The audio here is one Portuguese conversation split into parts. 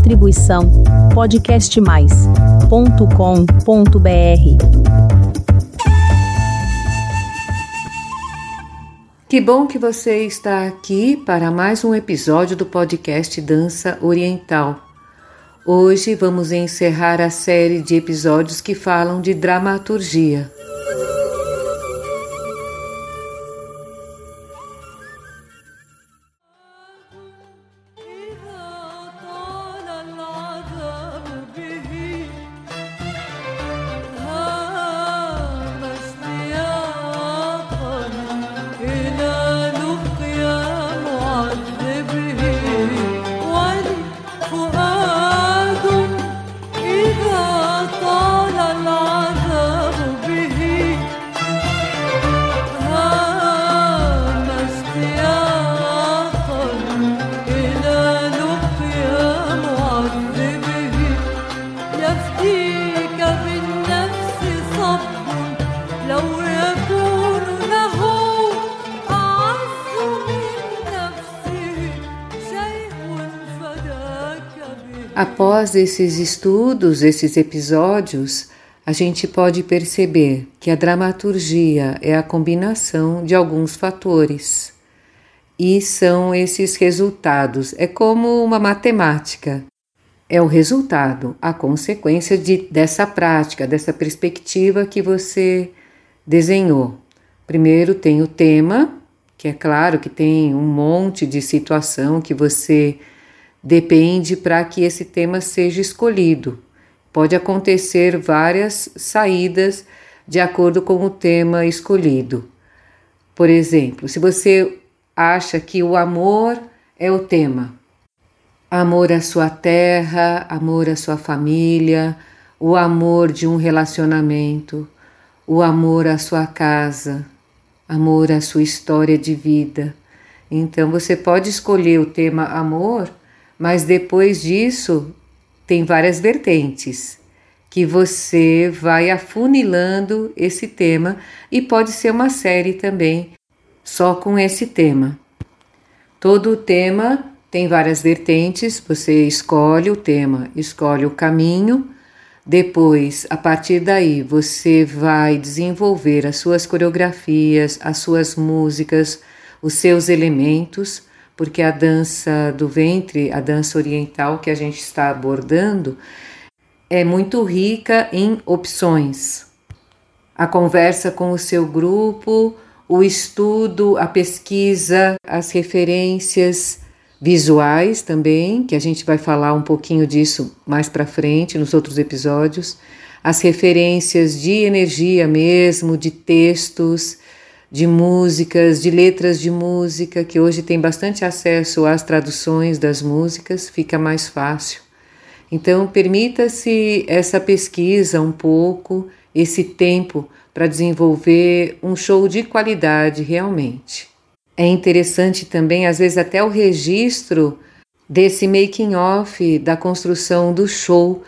Distribuição podcastmais.com.br. Que bom que você está aqui para mais um episódio do podcast Dança Oriental. Hoje vamos encerrar a série de episódios que falam de dramaturgia. Após esses estudos, esses episódios, a gente pode perceber que a dramaturgia é a combinação de alguns fatores. E são esses resultados. É como uma matemática. É o resultado, a consequência de, dessa prática, dessa perspectiva que você desenhou. Primeiro tem o tema, que é claro que tem um monte de situação que você depende para que esse tema seja escolhido. Pode acontecer várias saídas de acordo com o tema escolhido. Por exemplo, se você acha que o amor é o tema, amor à sua terra, amor à sua família, o amor de um relacionamento, o amor à sua casa, amor à sua história de vida. Então você pode escolher o tema amor mas depois disso, tem várias vertentes que você vai afunilando esse tema e pode ser uma série também só com esse tema. Todo o tema tem várias vertentes, você escolhe o tema, escolhe o caminho, depois, a partir daí, você vai desenvolver as suas coreografias, as suas músicas, os seus elementos porque a dança do ventre, a dança oriental que a gente está abordando, é muito rica em opções. A conversa com o seu grupo, o estudo, a pesquisa, as referências visuais também, que a gente vai falar um pouquinho disso mais para frente nos outros episódios, as referências de energia mesmo, de textos, de músicas, de letras de música, que hoje tem bastante acesso às traduções das músicas, fica mais fácil. Então, permita-se essa pesquisa um pouco, esse tempo para desenvolver um show de qualidade realmente. É interessante também, às vezes, até o registro desse making off da construção do show.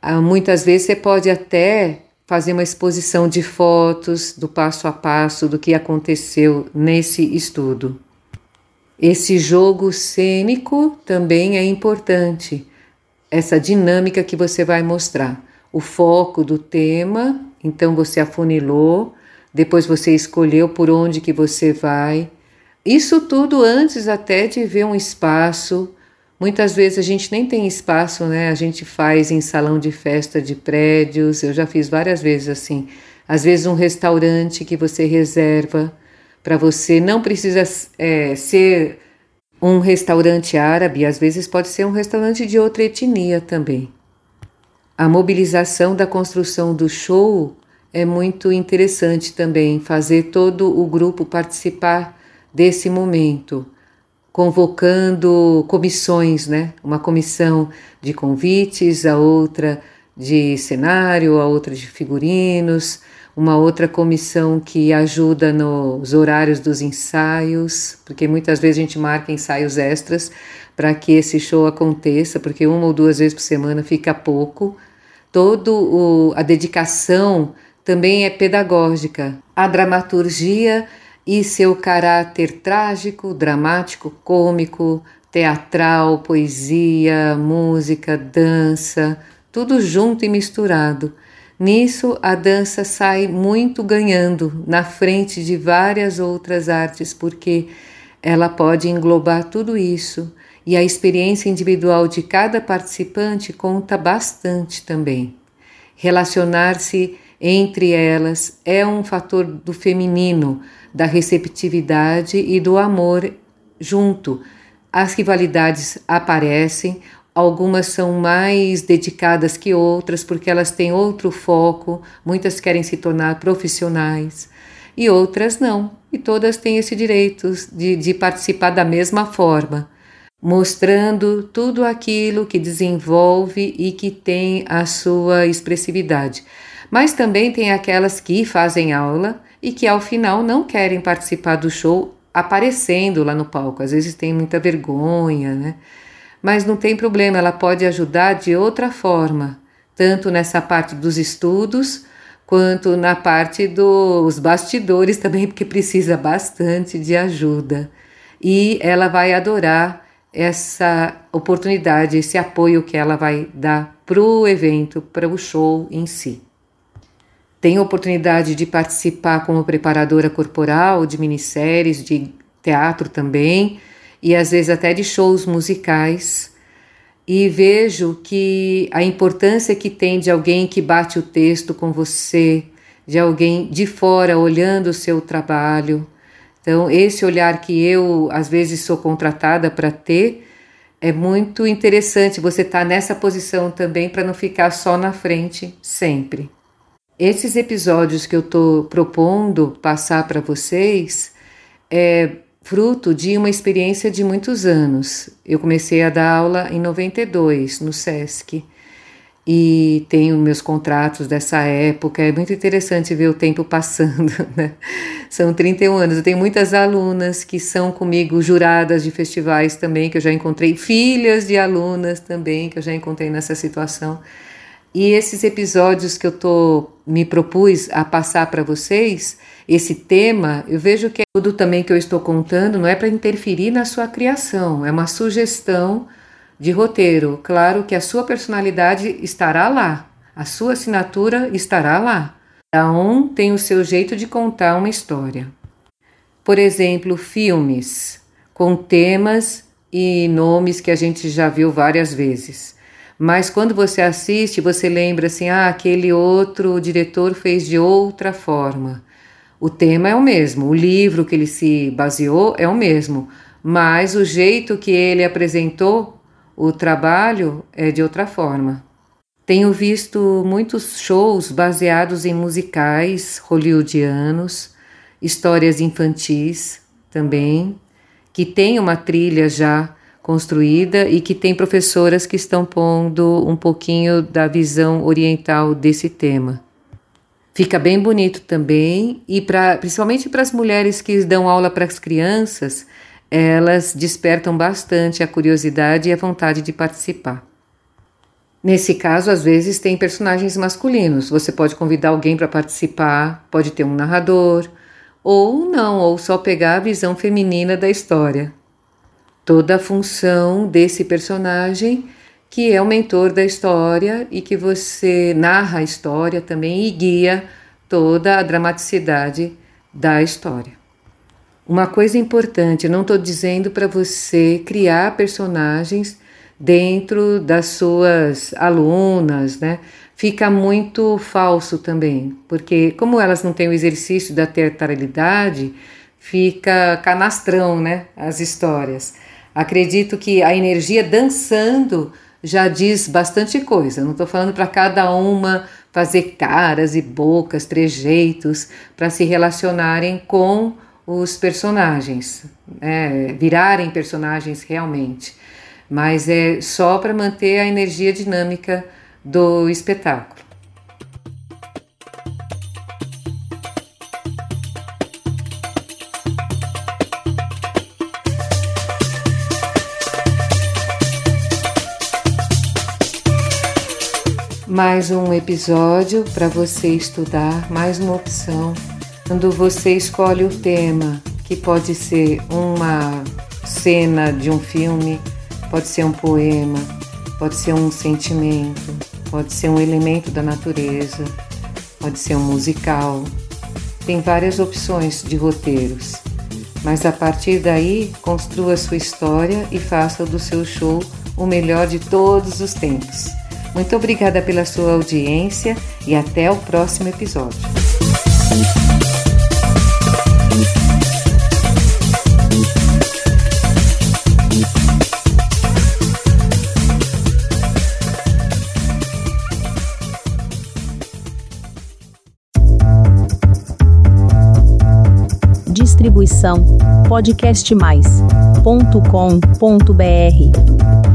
Ah, muitas vezes você pode até fazer uma exposição de fotos do passo a passo do que aconteceu nesse estudo. Esse jogo cênico também é importante, essa dinâmica que você vai mostrar. O foco do tema, então você afunilou, depois você escolheu por onde que você vai. Isso tudo antes até de ver um espaço Muitas vezes a gente nem tem espaço, né? A gente faz em salão de festa de prédios. Eu já fiz várias vezes assim. Às vezes um restaurante que você reserva para você não precisa é, ser um restaurante árabe, às vezes pode ser um restaurante de outra etnia também. A mobilização da construção do show é muito interessante também, fazer todo o grupo participar desse momento convocando comissões, né? Uma comissão de convites, a outra de cenário, a outra de figurinos, uma outra comissão que ajuda nos horários dos ensaios, porque muitas vezes a gente marca ensaios extras para que esse show aconteça, porque uma ou duas vezes por semana fica pouco. Todo a dedicação também é pedagógica. A dramaturgia e seu caráter trágico, dramático, cômico, teatral, poesia, música, dança, tudo junto e misturado. Nisso, a dança sai muito ganhando na frente de várias outras artes, porque ela pode englobar tudo isso e a experiência individual de cada participante conta bastante também. Relacionar-se entre elas é um fator do feminino, da receptividade e do amor junto as rivalidades aparecem, algumas são mais dedicadas que outras porque elas têm outro foco, muitas querem se tornar profissionais e outras não, e todas têm esse direito de, de participar da mesma forma, mostrando tudo aquilo que desenvolve e que tem a sua expressividade. Mas também tem aquelas que fazem aula e que ao final não querem participar do show aparecendo lá no palco. Às vezes tem muita vergonha, né? Mas não tem problema, ela pode ajudar de outra forma, tanto nessa parte dos estudos, quanto na parte dos bastidores também, porque precisa bastante de ajuda. E ela vai adorar essa oportunidade, esse apoio que ela vai dar para o evento, para o show em si. Tenho oportunidade de participar como preparadora corporal de minisséries, de teatro também, e às vezes até de shows musicais. E vejo que a importância que tem de alguém que bate o texto com você, de alguém de fora olhando o seu trabalho. Então, esse olhar que eu às vezes sou contratada para ter é muito interessante você estar tá nessa posição também para não ficar só na frente sempre. Esses episódios que eu estou propondo passar para vocês é fruto de uma experiência de muitos anos. Eu comecei a dar aula em 92 no SESC e tenho meus contratos dessa época. É muito interessante ver o tempo passando, né? São 31 anos. Eu tenho muitas alunas que são comigo juradas de festivais também, que eu já encontrei, filhas de alunas também, que eu já encontrei nessa situação. E esses episódios que eu tô me propus a passar para vocês, esse tema, eu vejo que tudo também que eu estou contando não é para interferir na sua criação, é uma sugestão de roteiro. Claro que a sua personalidade estará lá, a sua assinatura estará lá. Cada um tem o seu jeito de contar uma história. Por exemplo, filmes com temas e nomes que a gente já viu várias vezes. Mas quando você assiste, você lembra assim: ah, aquele outro diretor fez de outra forma. O tema é o mesmo, o livro que ele se baseou é o mesmo, mas o jeito que ele apresentou o trabalho é de outra forma. Tenho visto muitos shows baseados em musicais hollywoodianos, histórias infantis também, que tem uma trilha já construída e que tem professoras que estão pondo um pouquinho da visão oriental desse tema. Fica bem bonito também e pra, principalmente para as mulheres que dão aula para as crianças, elas despertam bastante a curiosidade e a vontade de participar. Nesse caso, às vezes tem personagens masculinos. Você pode convidar alguém para participar, pode ter um narrador, ou não, ou só pegar a visão feminina da história toda a função desse personagem que é o mentor da história e que você narra a história também e guia toda a dramaticidade da história. Uma coisa importante, não estou dizendo para você criar personagens dentro das suas alunas, né? Fica muito falso também, porque como elas não têm o exercício da teatralidade, fica canastrão, né? As histórias. Acredito que a energia dançando já diz bastante coisa. Não estou falando para cada uma fazer caras e bocas, trejeitos para se relacionarem com os personagens, é, virarem personagens realmente. Mas é só para manter a energia dinâmica do espetáculo. Mais um episódio para você estudar, mais uma opção Quando você escolhe o tema, que pode ser uma cena de um filme, pode ser um poema, pode ser um sentimento, pode ser um elemento da natureza, pode ser um musical. Tem várias opções de roteiros, mas a partir daí construa sua história e faça do seu show o melhor de todos os tempos. Muito obrigada pela sua audiência e até o próximo episódio. Distribuição podcastmais.com.br